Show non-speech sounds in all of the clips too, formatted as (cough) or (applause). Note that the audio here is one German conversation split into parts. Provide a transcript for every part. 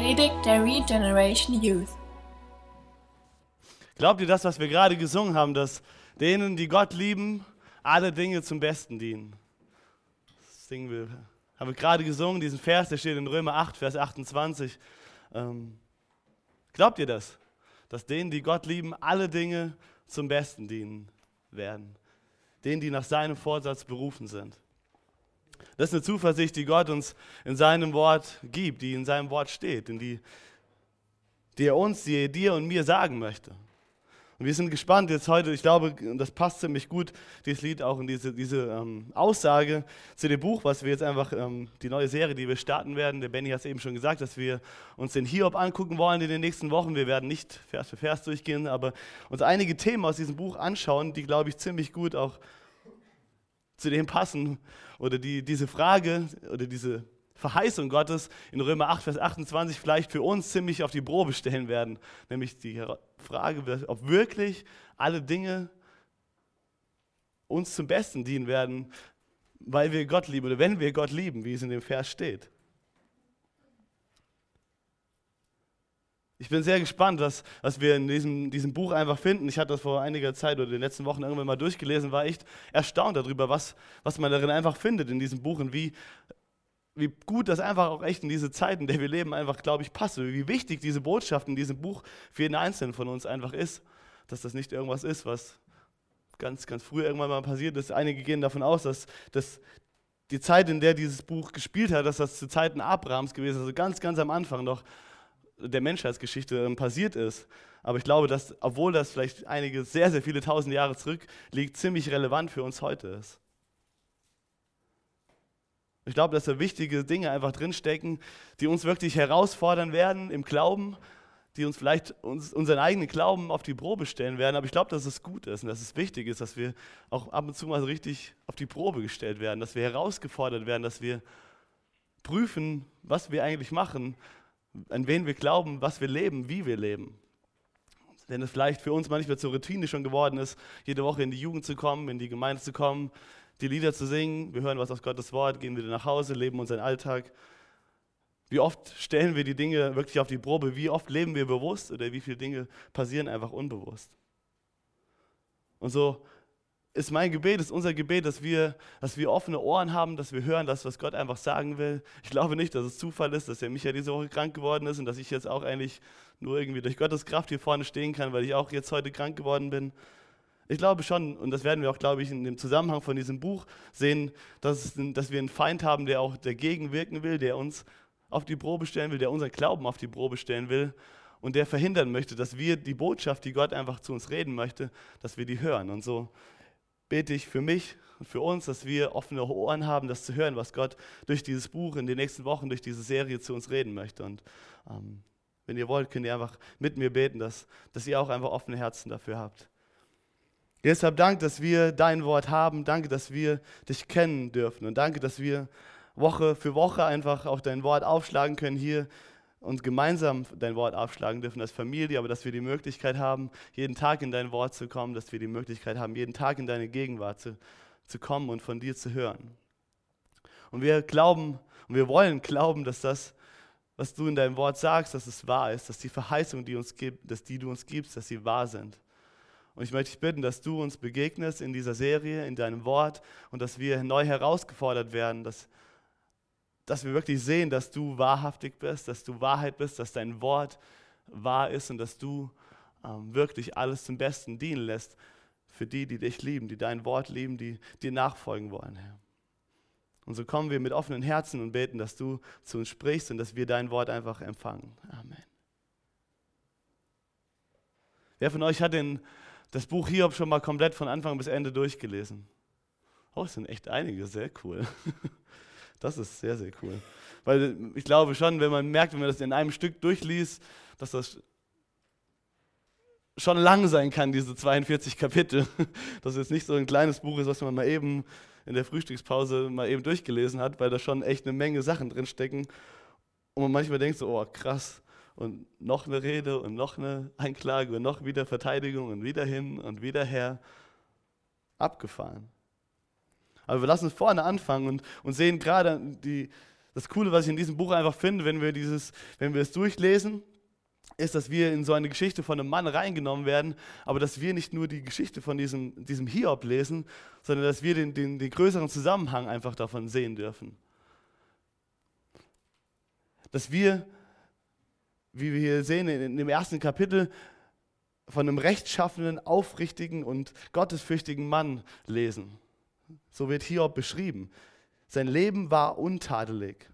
Predigt der Regeneration Youth. Glaubt ihr das, was wir gerade gesungen haben, dass denen, die Gott lieben, alle Dinge zum Besten dienen? Das singen wir, haben wir gerade gesungen, diesen Vers, der steht in Römer 8, Vers 28. Ähm, glaubt ihr das? Dass denen, die Gott lieben, alle Dinge zum Besten dienen werden? Denen, die nach seinem Vorsatz berufen sind. Das ist eine Zuversicht, die Gott uns in seinem Wort gibt, die in seinem Wort steht, in die, die er uns, die er dir und mir sagen möchte. Und wir sind gespannt jetzt heute, ich glaube, das passt ziemlich gut, dieses Lied auch in diese, diese ähm, Aussage zu dem Buch, was wir jetzt einfach, ähm, die neue Serie, die wir starten werden. Der Benny hat es eben schon gesagt, dass wir uns den Hiob angucken wollen in den nächsten Wochen. Wir werden nicht Vers für Vers durchgehen, aber uns einige Themen aus diesem Buch anschauen, die, glaube ich, ziemlich gut auch zu dem passen oder die, diese Frage oder diese Verheißung Gottes in Römer 8, Vers 28 vielleicht für uns ziemlich auf die Probe stellen werden. Nämlich die Frage, ob wirklich alle Dinge uns zum Besten dienen werden, weil wir Gott lieben oder wenn wir Gott lieben, wie es in dem Vers steht. Ich bin sehr gespannt, was, was wir in diesem, diesem Buch einfach finden. Ich hatte das vor einiger Zeit oder den letzten Wochen irgendwann mal durchgelesen, war echt erstaunt darüber, was, was man darin einfach findet in diesem Buch und wie, wie gut das einfach auch echt in diese Zeiten, in der wir leben, einfach, glaube ich, passt. Wie wichtig diese Botschaft in diesem Buch für jeden Einzelnen von uns einfach ist. Dass das nicht irgendwas ist, was ganz, ganz früh irgendwann mal passiert ist. Einige gehen davon aus, dass, dass die Zeit, in der dieses Buch gespielt hat, dass das zu Zeiten Abrahams gewesen ist, also ganz, ganz am Anfang noch der Menschheitsgeschichte passiert ist. Aber ich glaube, dass, obwohl das vielleicht einige sehr, sehr viele tausend Jahre zurückliegt, ziemlich relevant für uns heute ist. Ich glaube, dass da wichtige Dinge einfach drinstecken, die uns wirklich herausfordern werden im Glauben, die uns vielleicht uns, unseren eigenen Glauben auf die Probe stellen werden. Aber ich glaube, dass es gut ist und dass es wichtig ist, dass wir auch ab und zu mal richtig auf die Probe gestellt werden, dass wir herausgefordert werden, dass wir prüfen, was wir eigentlich machen an wen wir glauben, was wir leben, wie wir leben. Wenn es vielleicht für uns manchmal zur Routine schon geworden ist, jede Woche in die Jugend zu kommen, in die Gemeinde zu kommen, die Lieder zu singen, wir hören was aus Gottes Wort, gehen wieder nach Hause, leben unseren Alltag. Wie oft stellen wir die Dinge wirklich auf die Probe? Wie oft leben wir bewusst oder wie viele Dinge passieren einfach unbewusst? Und so ist mein Gebet, ist unser Gebet, dass wir, dass wir offene Ohren haben, dass wir hören, das, was Gott einfach sagen will. Ich glaube nicht, dass es Zufall ist, dass der Michael diese Woche krank geworden ist und dass ich jetzt auch eigentlich nur irgendwie durch Gottes Kraft hier vorne stehen kann, weil ich auch jetzt heute krank geworden bin. Ich glaube schon, und das werden wir auch, glaube ich, in dem Zusammenhang von diesem Buch sehen, dass, dass wir einen Feind haben, der auch dagegen wirken will, der uns auf die Probe stellen will, der unseren Glauben auf die Probe stellen will und der verhindern möchte, dass wir die Botschaft, die Gott einfach zu uns reden möchte, dass wir die hören. Und so bete ich für mich und für uns, dass wir offene Ohren haben, das zu hören, was Gott durch dieses Buch in den nächsten Wochen, durch diese Serie zu uns reden möchte. Und ähm, wenn ihr wollt, könnt ihr einfach mit mir beten, dass, dass ihr auch einfach offene Herzen dafür habt. Deshalb danke, dass wir dein Wort haben. Danke, dass wir dich kennen dürfen. Und danke, dass wir Woche für Woche einfach auch dein Wort aufschlagen können hier und gemeinsam dein Wort aufschlagen dürfen als Familie, aber dass wir die Möglichkeit haben, jeden Tag in dein Wort zu kommen, dass wir die Möglichkeit haben, jeden Tag in deine Gegenwart zu, zu kommen und von dir zu hören. Und wir glauben und wir wollen glauben, dass das, was du in deinem Wort sagst, dass es wahr ist, dass die Verheißungen, die, uns gibt, dass die du uns gibst, dass sie wahr sind. Und ich möchte dich bitten, dass du uns begegnest in dieser Serie, in deinem Wort und dass wir neu herausgefordert werden, dass, dass wir wirklich sehen, dass du wahrhaftig bist, dass du Wahrheit bist, dass dein Wort wahr ist und dass du ähm, wirklich alles zum Besten dienen lässt für die, die dich lieben, die dein Wort lieben, die dir nachfolgen wollen, Herr. Und so kommen wir mit offenen Herzen und beten, dass du zu uns sprichst und dass wir dein Wort einfach empfangen. Amen. Wer von euch hat denn das Buch Hiob schon mal komplett von Anfang bis Ende durchgelesen? Oh, es sind echt einige, sehr cool. (laughs) Das ist sehr, sehr cool. Weil ich glaube schon, wenn man merkt, wenn man das in einem Stück durchliest, dass das schon lang sein kann, diese 42 Kapitel. (laughs) Dass es nicht so ein kleines Buch ist, was man mal eben in der Frühstückspause mal eben durchgelesen hat, weil da schon echt eine Menge Sachen drinstecken. Und man manchmal denkt so, oh krass, und noch eine Rede und noch eine Einklage und noch wieder Verteidigung und wieder hin und wieder her. Abgefahren. Aber wir lassen vorne anfangen und, und sehen gerade die, Das Coole, was ich in diesem Buch einfach finde, wenn wir, dieses, wenn wir es durchlesen, ist, dass wir in so eine Geschichte von einem Mann reingenommen werden, aber dass wir nicht nur die Geschichte von diesem, diesem Hiob lesen, sondern dass wir den, den, den größeren Zusammenhang einfach davon sehen dürfen. Dass wir, wie wir hier sehen in, in dem ersten Kapitel, von einem rechtschaffenen, aufrichtigen und gottesfürchtigen Mann lesen. So wird Hiob beschrieben. Sein Leben war untadelig.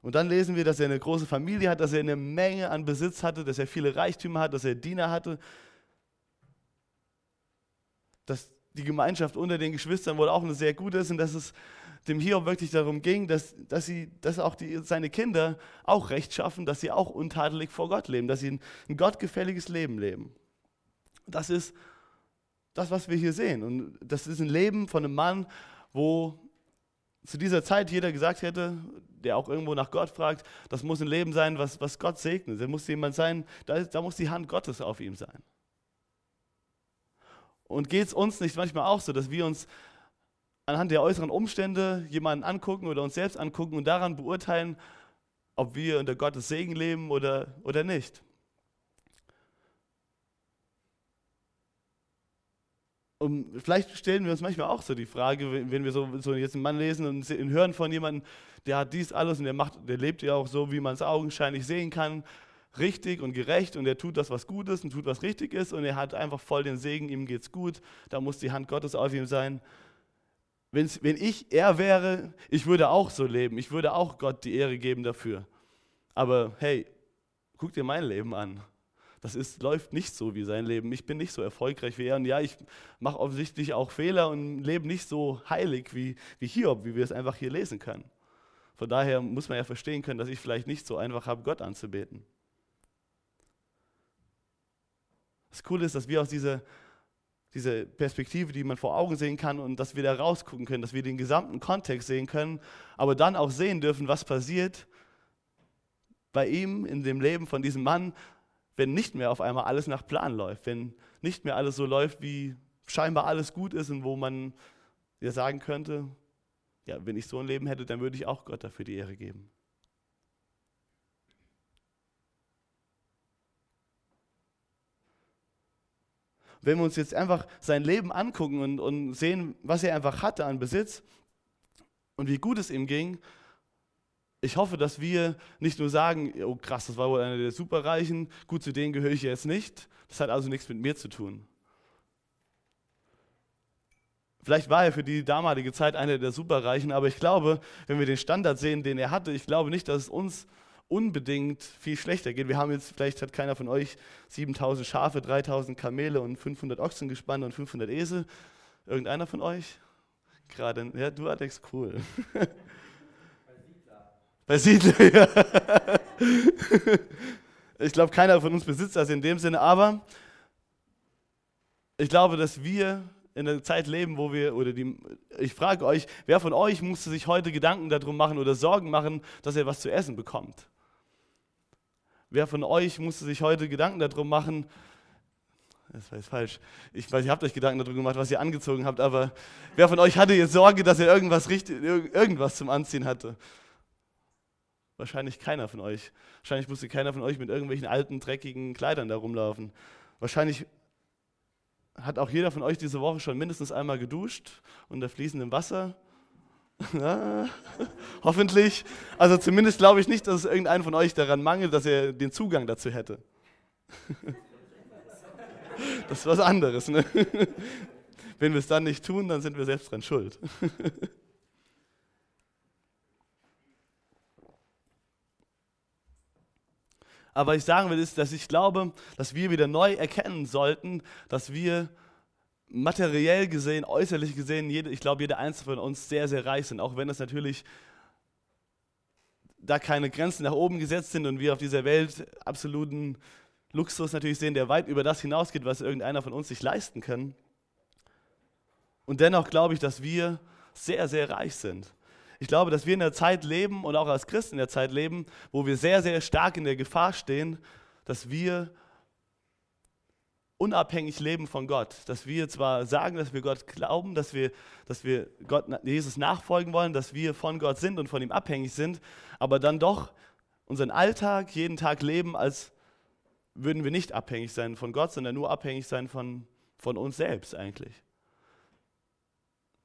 Und dann lesen wir, dass er eine große Familie hat, dass er eine Menge an Besitz hatte, dass er viele Reichtümer hat, dass er Diener hatte, dass die Gemeinschaft unter den Geschwistern wohl auch eine sehr gute ist und dass es dem Hiob wirklich darum ging, dass, dass, sie, dass auch die, seine Kinder auch Recht schaffen, dass sie auch untadelig vor Gott leben, dass sie ein, ein gottgefälliges Leben leben. Das ist das, was wir hier sehen. Und das ist ein Leben von einem Mann, wo zu dieser Zeit jeder gesagt hätte, der auch irgendwo nach Gott fragt, das muss ein Leben sein, was, was Gott segnet. Der muss jemand sein, da, da muss die Hand Gottes auf ihm sein. Und geht es uns nicht manchmal auch so, dass wir uns anhand der äußeren Umstände jemanden angucken oder uns selbst angucken und daran beurteilen, ob wir unter Gottes Segen leben oder, oder nicht? Und vielleicht stellen wir uns manchmal auch so die Frage, wenn wir so, so jetzt einen Mann lesen und hören von jemandem, der hat dies alles und der, macht, der lebt ja auch so, wie man es augenscheinlich sehen kann, richtig und gerecht und er tut das, was gut ist und tut, was richtig ist und er hat einfach voll den Segen, ihm geht's gut, da muss die Hand Gottes auf ihm sein. Wenn's, wenn ich er wäre, ich würde auch so leben, ich würde auch Gott die Ehre geben dafür. Aber hey, guck dir mein Leben an das ist, läuft nicht so wie sein Leben. Ich bin nicht so erfolgreich wie er. Und ja, ich mache offensichtlich auch Fehler und lebe nicht so heilig wie, wie Hiob, wie wir es einfach hier lesen können. Von daher muss man ja verstehen können, dass ich vielleicht nicht so einfach habe, Gott anzubeten. Das Coole ist, dass wir aus dieser, dieser Perspektive, die man vor Augen sehen kann und dass wir da rausgucken können, dass wir den gesamten Kontext sehen können, aber dann auch sehen dürfen, was passiert bei ihm in dem Leben von diesem Mann, wenn nicht mehr auf einmal alles nach Plan läuft, wenn nicht mehr alles so läuft, wie scheinbar alles gut ist und wo man ja sagen könnte, ja, wenn ich so ein Leben hätte, dann würde ich auch Gott dafür die Ehre geben. Wenn wir uns jetzt einfach sein Leben angucken und, und sehen, was er einfach hatte an Besitz und wie gut es ihm ging, ich hoffe, dass wir nicht nur sagen, oh krass, das war wohl einer der Superreichen, gut, zu denen gehöre ich jetzt nicht. Das hat also nichts mit mir zu tun. Vielleicht war er für die damalige Zeit einer der Superreichen, aber ich glaube, wenn wir den Standard sehen, den er hatte, ich glaube nicht, dass es uns unbedingt viel schlechter geht. Wir haben jetzt, vielleicht hat keiner von euch 7000 Schafe, 3000 Kamele und 500 Ochsen gespannt und 500 Esel. Irgendeiner von euch? Gerade, ja, du Alex, cool. (laughs) Bei Siedler. (laughs) Ich glaube, keiner von uns besitzt das in dem Sinne, aber ich glaube, dass wir in einer Zeit leben, wo wir, oder die, ich frage euch, wer von euch musste sich heute Gedanken darum machen oder Sorgen machen, dass er was zu essen bekommt? Wer von euch musste sich heute Gedanken darum machen, das war jetzt falsch, ich weiß, ihr habt euch Gedanken darum gemacht, was ihr angezogen habt, aber wer von euch hatte jetzt Sorge, dass er irgendwas, richtig, irgendwas zum Anziehen hatte? Wahrscheinlich keiner von euch. Wahrscheinlich musste keiner von euch mit irgendwelchen alten, dreckigen Kleidern da rumlaufen. Wahrscheinlich hat auch jeder von euch diese Woche schon mindestens einmal geduscht unter fließendem Wasser. Ja, (laughs) (laughs) hoffentlich. Also zumindest glaube ich nicht, dass es irgendeinen von euch daran mangelt, dass er den Zugang dazu hätte. (laughs) Das ist was anderes. Ne? Wenn wir es dann nicht tun, dann sind wir selbst dran schuld. Aber was ich sagen will, ist, dass ich glaube, dass wir wieder neu erkennen sollten, dass wir materiell gesehen, äußerlich gesehen, jede, ich glaube, jeder Einzelne von uns sehr, sehr reich sind. Auch wenn es natürlich da keine Grenzen nach oben gesetzt sind und wir auf dieser Welt absoluten Luxus natürlich sehen, der weit über das hinausgeht, was irgendeiner von uns sich leisten kann. Und dennoch glaube ich, dass wir sehr, sehr reich sind. Ich glaube, dass wir in der Zeit leben und auch als Christen in der Zeit leben, wo wir sehr, sehr stark in der Gefahr stehen, dass wir unabhängig leben von Gott. Dass wir zwar sagen, dass wir Gott glauben, dass wir, dass wir Gott, Jesus nachfolgen wollen, dass wir von Gott sind und von ihm abhängig sind, aber dann doch unseren Alltag jeden Tag leben, als würden wir nicht abhängig sein von Gott, sondern nur abhängig sein von, von uns selbst eigentlich.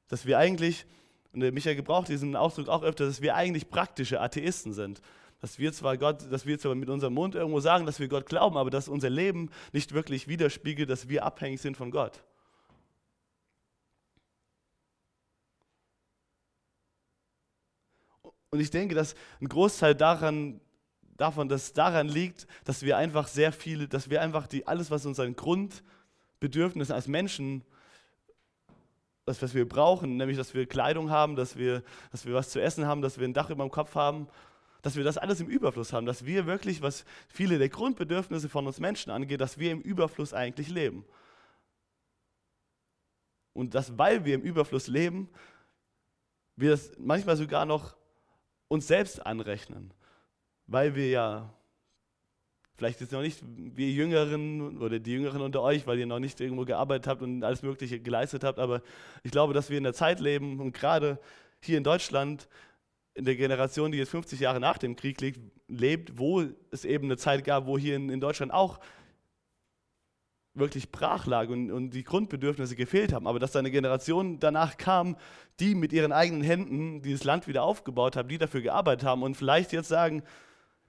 Dass wir eigentlich, und der Michael gebraucht diesen Ausdruck auch öfter, dass wir eigentlich praktische Atheisten sind. Dass wir zwar Gott, dass wir zwar mit unserem Mund irgendwo sagen, dass wir Gott glauben, aber dass unser Leben nicht wirklich widerspiegelt, dass wir abhängig sind von Gott. Und ich denke, dass ein Großteil daran davon, dass daran liegt, dass wir einfach sehr viele, dass wir einfach die, alles, was unseren Grundbedürfnissen als Menschen, das, was wir brauchen, nämlich, dass wir Kleidung haben, dass wir, dass wir was zu essen haben, dass wir ein Dach über dem Kopf haben, dass wir das alles im Überfluss haben, dass wir wirklich, was viele der Grundbedürfnisse von uns Menschen angeht, dass wir im Überfluss eigentlich leben. Und dass, weil wir im Überfluss leben, wir das manchmal sogar noch uns selbst anrechnen weil wir ja, vielleicht ist noch nicht wir Jüngeren oder die Jüngeren unter euch, weil ihr noch nicht irgendwo gearbeitet habt und alles Mögliche geleistet habt, aber ich glaube, dass wir in der Zeit leben und gerade hier in Deutschland, in der Generation, die jetzt 50 Jahre nach dem Krieg lebt, lebt wo es eben eine Zeit gab, wo hier in, in Deutschland auch wirklich brach lag und, und, die Grundbedürfnisse gefehlt haben. Aber dass da eine Generation danach kam, die mit ihren eigenen Händen dieses Land wieder aufgebaut haben, die dafür gearbeitet haben und vielleicht jetzt sagen,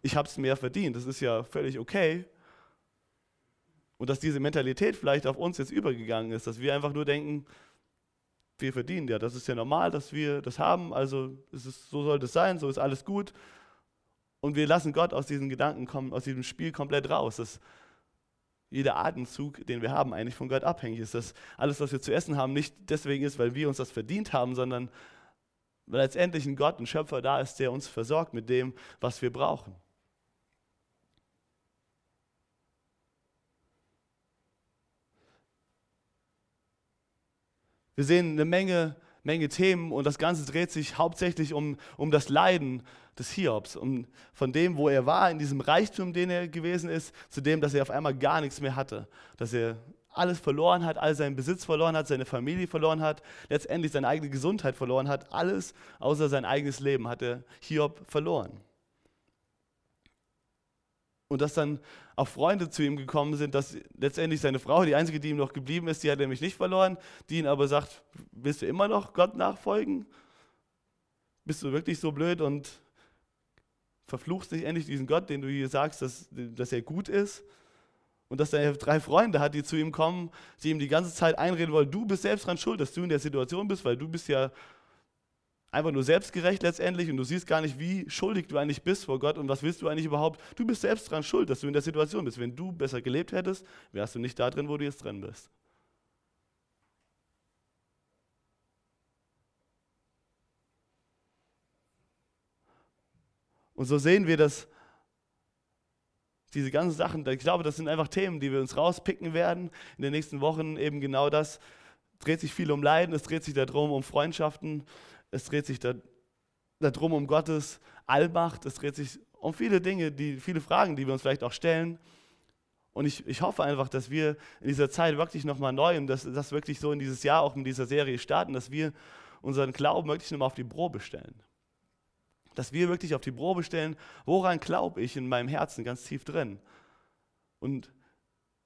ich habe es mehr verdient. Das ist ja völlig okay. Und dass diese Mentalität vielleicht auf uns jetzt übergegangen ist, dass wir einfach nur denken, wir verdienen ja, das ist ja normal, dass wir das haben, also ist so soll das sein, so ist alles gut. Und wir lassen Gott aus diesen Gedanken kommen, aus diesem Spiel komplett raus. Dass jeder Atemzug, den wir haben, eigentlich von Gott abhängig ist. Dass alles, was wir zu essen haben, nicht deswegen ist, weil wir uns das verdient haben, sondern weil letztendlich ein Gott, ein Schöpfer da ist, der uns versorgt mit dem, was wir brauchen. Wir sehen eine Menge, Menge Themen und das Ganze dreht sich hauptsächlich um, um das Leiden des Hiobs, um, von dem, wo er war, in diesem Reichtum, den er gewesen ist, zu dem, dass er auf einmal gar nichts mehr hatte, dass er alles verloren hat, all seinen Besitz verloren hat, seine Familie verloren hat, letztendlich seine eigene Gesundheit verloren hat, alles außer sein eigenes Leben hat er Hiob verloren. Und dass dann auch Freunde zu ihm gekommen sind, dass letztendlich seine Frau, die einzige, die ihm noch geblieben ist, die hat nämlich nicht verloren, die ihn aber sagt, willst du immer noch Gott nachfolgen? Bist du wirklich so blöd und verfluchst nicht endlich diesen Gott, den du hier sagst, dass, dass er gut ist? Und dass er drei Freunde hat, die zu ihm kommen, die ihm die ganze Zeit einreden wollen, du bist selbst dran schuld, dass du in der Situation bist, weil du bist ja einfach nur selbstgerecht letztendlich und du siehst gar nicht, wie schuldig du eigentlich bist vor Gott und was willst du eigentlich überhaupt. Du bist selbst dran schuld, dass du in der Situation bist. Wenn du besser gelebt hättest, wärst du nicht da drin, wo du jetzt drin bist. Und so sehen wir, dass diese ganzen Sachen, ich glaube, das sind einfach Themen, die wir uns rauspicken werden in den nächsten Wochen. Eben genau das dreht sich viel um Leiden, es dreht sich darum um Freundschaften, es dreht sich da, darum um Gottes Allmacht, es dreht sich um viele Dinge, die, viele Fragen, die wir uns vielleicht auch stellen. Und ich, ich hoffe einfach, dass wir in dieser Zeit wirklich nochmal neu und dass das wirklich so in dieses Jahr auch mit dieser Serie starten, dass wir unseren Glauben wirklich nochmal auf die Probe stellen. Dass wir wirklich auf die Probe stellen, woran glaube ich in meinem Herzen ganz tief drin. Und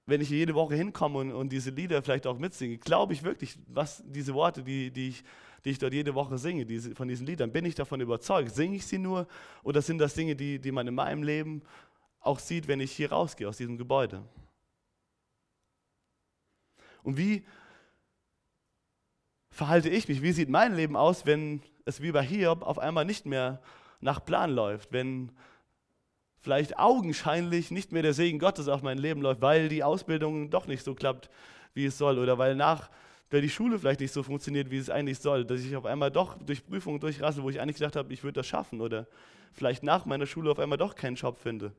wenn ich jede Woche hinkomme und, und diese Lieder vielleicht auch mitsinge, glaube ich wirklich, was diese Worte, die, die ich die ich dort jede Woche singe, diese, von diesen Liedern, bin ich davon überzeugt? Singe ich sie nur oder sind das Dinge, die, die man in meinem Leben auch sieht, wenn ich hier rausgehe aus diesem Gebäude? Und wie verhalte ich mich? Wie sieht mein Leben aus, wenn es wie bei Hiob auf einmal nicht mehr nach Plan läuft? Wenn vielleicht augenscheinlich nicht mehr der Segen Gottes auf mein Leben läuft, weil die Ausbildung doch nicht so klappt, wie es soll, oder weil nach weil die Schule vielleicht nicht so funktioniert, wie es eigentlich soll, dass ich auf einmal doch durch Prüfungen durchrassel, wo ich eigentlich gedacht habe, ich würde das schaffen oder vielleicht nach meiner Schule auf einmal doch keinen Job finde.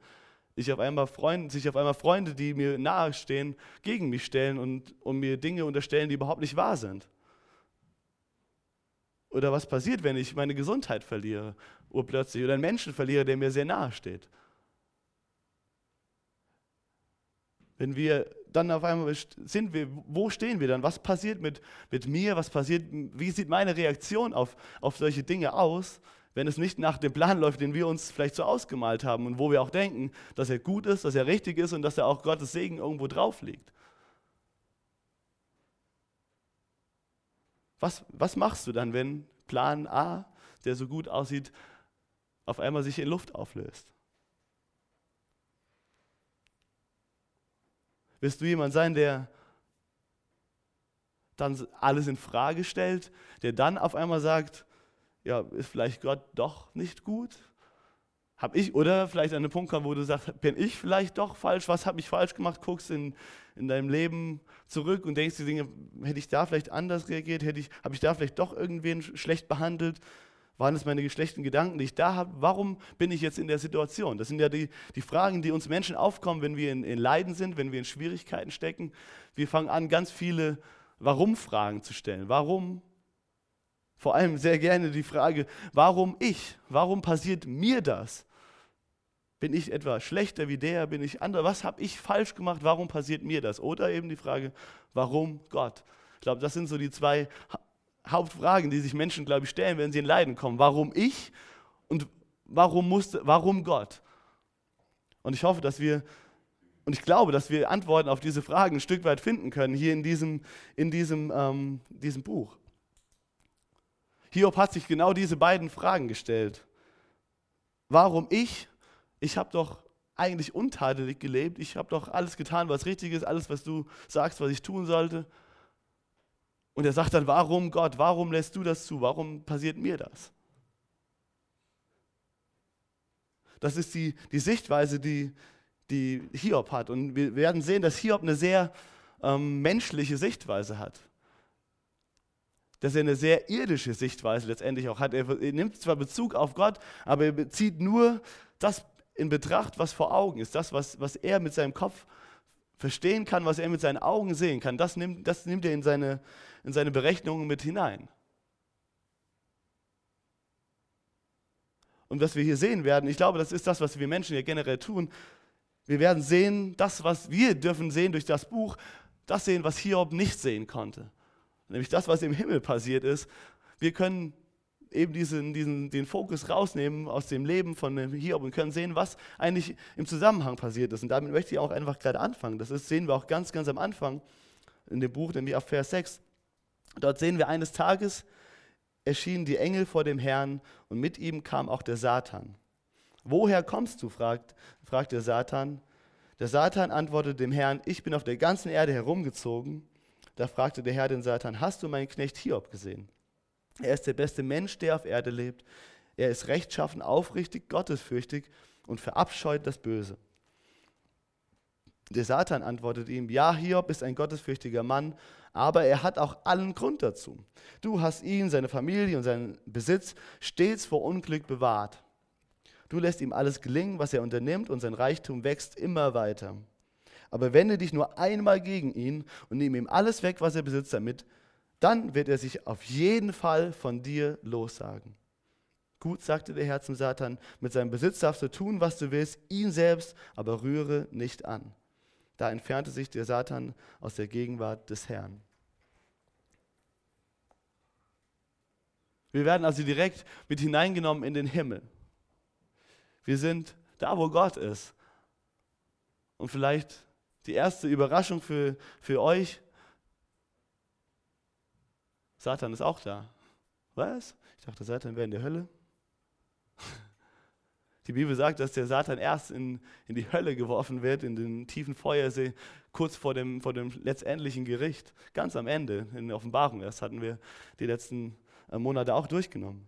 Ich auf einmal Freunde, sich auf einmal Freunde, die mir nahestehen, gegen mich stellen und, und mir Dinge unterstellen, die überhaupt nicht wahr sind. Oder was passiert, wenn ich meine Gesundheit verliere, urplötzlich, oder einen Menschen verliere, der mir sehr nahe steht. Wenn wir dann auf einmal sind, wir, wo stehen wir dann? Was passiert mit, mit mir? Was passiert, wie sieht meine Reaktion auf, auf solche Dinge aus, wenn es nicht nach dem Plan läuft, den wir uns vielleicht so ausgemalt haben und wo wir auch denken, dass er gut ist, dass er richtig ist und dass er auch Gottes Segen irgendwo drauf liegt? Was, was machst du dann, wenn Plan A, der so gut aussieht, auf einmal sich in Luft auflöst? Wirst du jemand sein, der dann alles in Frage stellt, der dann auf einmal sagt, ja, ist vielleicht Gott doch nicht gut? Hab ich, oder vielleicht an den Punkt kommen, wo du sagst, bin ich vielleicht doch falsch? Was habe ich falsch gemacht? Guckst in, in deinem Leben zurück und denkst die Dinge, hätte ich da vielleicht anders reagiert? Hätte ich, habe ich da vielleicht doch irgendwen schlecht behandelt? Waren es meine schlechten Gedanken, die ich da habe? Warum bin ich jetzt in der Situation? Das sind ja die, die Fragen, die uns Menschen aufkommen, wenn wir in, in Leiden sind, wenn wir in Schwierigkeiten stecken. Wir fangen an, ganz viele Warum-Fragen zu stellen. Warum? Vor allem sehr gerne die Frage, warum ich? Warum passiert mir das? Bin ich etwa schlechter wie der? Bin ich anderer? Was habe ich falsch gemacht? Warum passiert mir das? Oder eben die Frage, warum Gott? Ich glaube, das sind so die zwei Hauptfragen, die sich Menschen, glaube ich, stellen, wenn sie in Leiden kommen. Warum ich und warum, musste, warum Gott? Und ich hoffe, dass wir, und ich glaube, dass wir Antworten auf diese Fragen ein Stück weit finden können, hier in diesem, in diesem, ähm, diesem Buch. Hiob hat sich genau diese beiden Fragen gestellt. Warum ich? Ich habe doch eigentlich untadelig gelebt. Ich habe doch alles getan, was richtig ist, alles, was du sagst, was ich tun sollte. Und er sagt dann, warum Gott, warum lässt du das zu? Warum passiert mir das? Das ist die, die Sichtweise, die, die Hiob hat. Und wir werden sehen, dass Hiob eine sehr ähm, menschliche Sichtweise hat. Dass er eine sehr irdische Sichtweise letztendlich auch hat. Er, er nimmt zwar Bezug auf Gott, aber er bezieht nur das in Betracht, was vor Augen ist. Das, was, was er mit seinem Kopf verstehen kann, was er mit seinen Augen sehen kann. Das nimmt, das nimmt er in seine, in seine Berechnungen mit hinein. Und was wir hier sehen werden, ich glaube, das ist das, was wir Menschen ja generell tun. Wir werden sehen, das, was wir dürfen sehen durch das Buch, das sehen, was Hiob nicht sehen konnte. Nämlich das, was im Himmel passiert ist. Wir können eben diesen, diesen, den Fokus rausnehmen aus dem Leben von Hiob und können sehen, was eigentlich im Zusammenhang passiert ist. Und damit möchte ich auch einfach gerade anfangen. Das ist, sehen wir auch ganz, ganz am Anfang in dem Buch, nämlich auf Vers 6. Dort sehen wir eines Tages erschienen die Engel vor dem Herrn und mit ihm kam auch der Satan. Woher kommst du? fragt, fragt der Satan. Der Satan antwortete dem Herrn, ich bin auf der ganzen Erde herumgezogen. Da fragte der Herr den Satan, hast du meinen Knecht Hiob gesehen? Er ist der beste Mensch, der auf Erde lebt. Er ist rechtschaffen, aufrichtig, gottesfürchtig und verabscheut das Böse. Der Satan antwortet ihm, ja, Hiob ist ein gottesfürchtiger Mann aber er hat auch allen Grund dazu. Du hast ihn, seine Familie und seinen Besitz stets vor Unglück bewahrt. Du lässt ihm alles gelingen, was er unternimmt, und sein Reichtum wächst immer weiter. Aber wende dich nur einmal gegen ihn und nimm ihm alles weg, was er besitzt, damit, dann wird er sich auf jeden Fall von dir lossagen. Gut, sagte der Herr zum Satan, mit seinem Besitz darfst du tun, was du willst, ihn selbst aber rühre nicht an. Da entfernte sich der Satan aus der Gegenwart des Herrn. Wir werden also direkt mit hineingenommen in den Himmel. Wir sind da, wo Gott ist. Und vielleicht die erste Überraschung für, für euch, Satan ist auch da. Was? Ich dachte, Satan wäre in der Hölle. (laughs) Die Bibel sagt, dass der Satan erst in, in die Hölle geworfen wird, in den tiefen Feuersee, kurz vor dem, vor dem letztendlichen Gericht. Ganz am Ende, in der Offenbarung. Das hatten wir die letzten äh, Monate auch durchgenommen.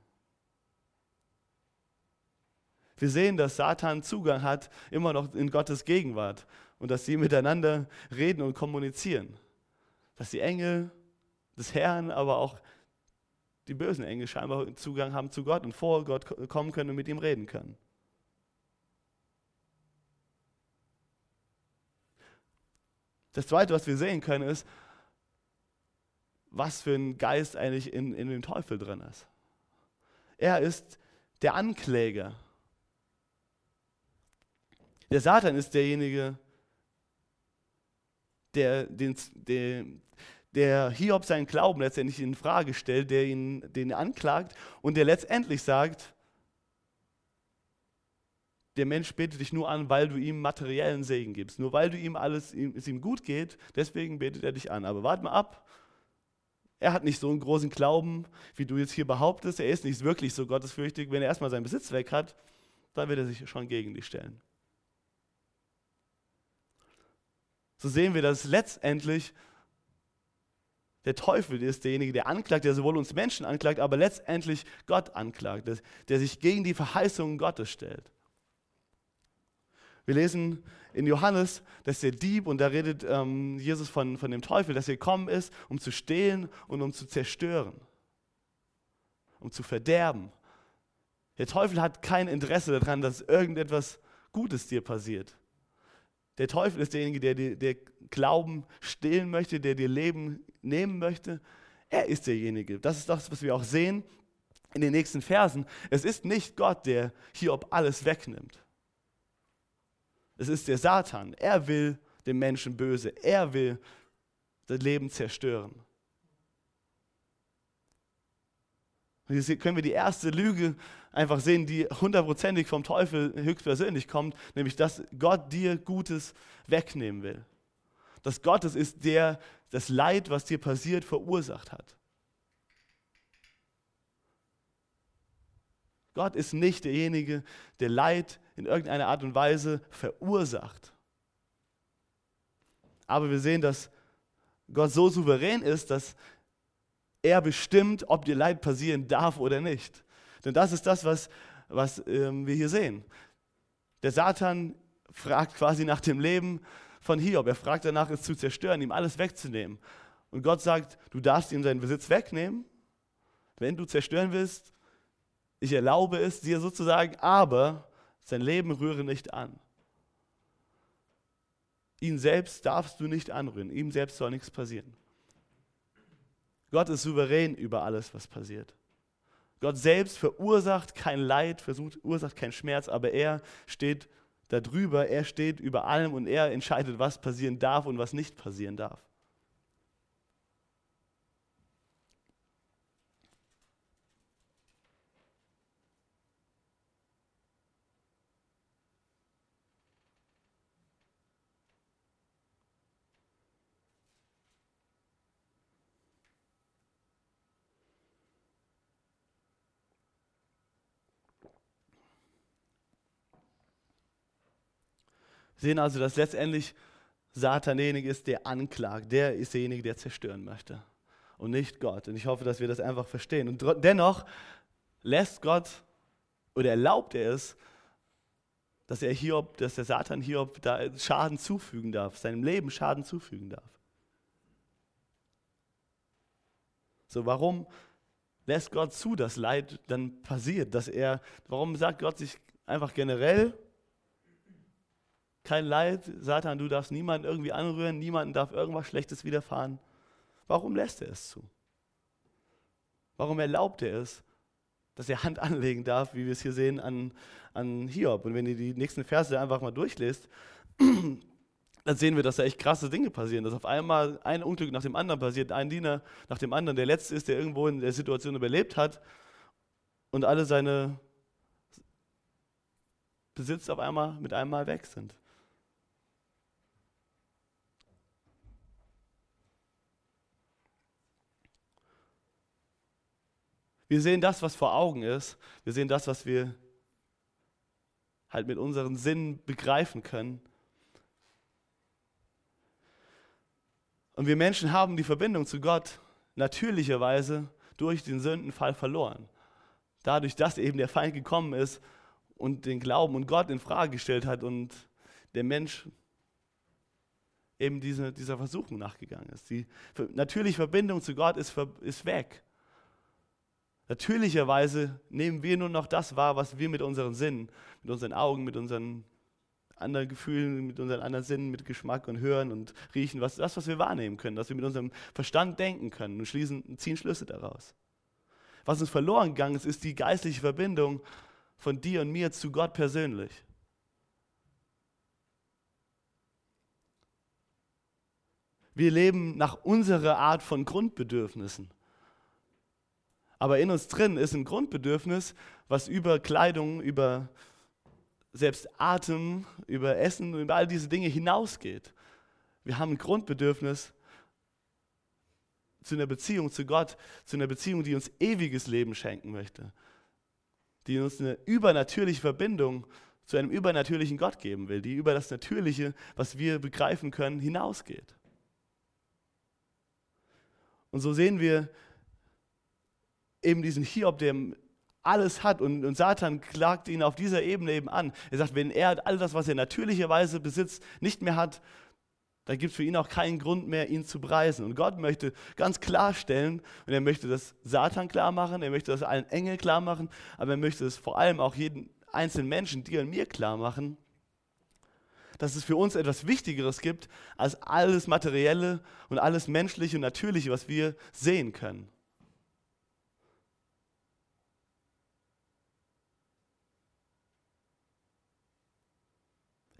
Wir sehen, dass Satan Zugang hat, immer noch in Gottes Gegenwart und dass sie miteinander reden und kommunizieren. Dass die Engel des Herrn, aber auch die bösen Engel scheinbar Zugang haben zu Gott und vor Gott kommen können und mit ihm reden können. Das Zweite, was wir sehen können, ist, was für ein Geist eigentlich in, in dem Teufel drin ist. Er ist der Ankläger. Der Satan ist derjenige, der, den, der, der Hiob seinen Glauben letztendlich in Frage stellt, der ihn den anklagt und der letztendlich sagt, der Mensch betet dich nur an, weil du ihm materiellen Segen gibst. Nur weil du ihm alles, es ihm gut geht, deswegen betet er dich an. Aber warte mal ab. Er hat nicht so einen großen Glauben, wie du jetzt hier behauptest. Er ist nicht wirklich so gottesfürchtig. Wenn er erstmal seinen Besitz weg hat, dann wird er sich schon gegen dich stellen. So sehen wir, dass letztendlich der Teufel ist derjenige, der anklagt, der sowohl uns Menschen anklagt, aber letztendlich Gott anklagt, der sich gegen die Verheißungen Gottes stellt. Wir lesen in Johannes, dass der Dieb, und da redet ähm, Jesus von, von dem Teufel, dass er gekommen ist, um zu stehlen und um zu zerstören, um zu verderben. Der Teufel hat kein Interesse daran, dass irgendetwas Gutes dir passiert. Der Teufel ist derjenige, der dir der Glauben stehlen möchte, der dir Leben nehmen möchte. Er ist derjenige. Das ist das, was wir auch sehen in den nächsten Versen. Es ist nicht Gott, der Hiob alles wegnimmt. Es ist der Satan. Er will dem Menschen böse. Er will das Leben zerstören. Und hier können wir die erste Lüge einfach sehen, die hundertprozentig vom Teufel höchstpersönlich kommt, nämlich dass Gott dir Gutes wegnehmen will. Dass Gott es ist, der das Leid, was dir passiert, verursacht hat. Gott ist nicht derjenige, der Leid in irgendeiner Art und Weise verursacht. Aber wir sehen, dass Gott so souverän ist, dass er bestimmt, ob dir Leid passieren darf oder nicht. Denn das ist das, was, was ähm, wir hier sehen. Der Satan fragt quasi nach dem Leben von Hiob. Er fragt danach, es zu zerstören, ihm alles wegzunehmen. Und Gott sagt, du darfst ihm seinen Besitz wegnehmen, wenn du zerstören willst. Ich erlaube es dir sozusagen, aber sein Leben rühre nicht an. Ihn selbst darfst du nicht anrühren. Ihm selbst soll nichts passieren. Gott ist souverän über alles, was passiert. Gott selbst verursacht kein Leid, verursacht keinen Schmerz, aber er steht darüber, er steht über allem und er entscheidet, was passieren darf und was nicht passieren darf. Sehen also, dass letztendlich Satan derjenige ist, der anklagt. Der ist derjenige, der zerstören möchte. Und nicht Gott. Und ich hoffe, dass wir das einfach verstehen. Und dennoch lässt Gott oder erlaubt er es, dass er Hiob, dass der Satan Hiob da Schaden zufügen darf, seinem Leben Schaden zufügen darf. So, warum lässt Gott zu, dass Leid dann passiert? Dass er, warum sagt Gott sich einfach generell, kein Leid. Satan, du darfst niemanden irgendwie anrühren, niemanden darf irgendwas Schlechtes widerfahren. Warum lässt er es zu? Warum erlaubt er es, dass er Hand anlegen darf, wie wir es hier sehen, an, an Hiob? Und wenn ihr die nächsten Verse einfach mal durchlest, (clears throat) dann sehen wir, dass da echt krasse Dinge passieren. Dass auf einmal ein Unglück nach dem anderen passiert, ein Diener nach dem anderen, der letzte ist, der irgendwo in der Situation überlebt hat und alle seine Besitz auf einmal mit einem Mal weg sind. Wir sehen das, was vor Augen ist. Wir sehen das, was wir halt mit unseren Sinnen begreifen können. Und wir Menschen haben die Verbindung zu Gott natürlicherweise durch den Sündenfall verloren. Dadurch, dass eben der Feind gekommen ist und den Glauben und Gott in Frage gestellt hat und der Mensch eben diese, dieser Versuchung nachgegangen ist. Die natürliche Verbindung zu Gott ist, ist weg. Natürlicherweise nehmen wir nur noch das wahr, was wir mit unseren Sinnen, mit unseren Augen, mit unseren anderen Gefühlen, mit unseren anderen Sinnen, mit Geschmack und Hören und Riechen, was, das, was wir wahrnehmen können, dass wir mit unserem Verstand denken können und schließen, ziehen Schlüsse daraus. Was uns verloren gegangen ist, ist die geistliche Verbindung von dir und mir zu Gott persönlich. Wir leben nach unserer Art von Grundbedürfnissen. Aber in uns drin ist ein Grundbedürfnis, was über Kleidung, über selbst Atem, über Essen, über all diese Dinge hinausgeht. Wir haben ein Grundbedürfnis zu einer Beziehung zu Gott, zu einer Beziehung, die uns ewiges Leben schenken möchte, die uns eine übernatürliche Verbindung zu einem übernatürlichen Gott geben will, die über das Natürliche, was wir begreifen können, hinausgeht. Und so sehen wir eben diesen Hiob, der alles hat und, und Satan klagt ihn auf dieser Ebene eben an. Er sagt, wenn er all das, was er natürlicherweise besitzt, nicht mehr hat, dann gibt es für ihn auch keinen Grund mehr, ihn zu preisen. Und Gott möchte ganz klarstellen, und er möchte das Satan klar machen, er möchte das allen Engeln klar machen, aber er möchte es vor allem auch jeden einzelnen Menschen, dir und mir klar machen, dass es für uns etwas Wichtigeres gibt als alles Materielle und alles Menschliche und Natürliche, was wir sehen können.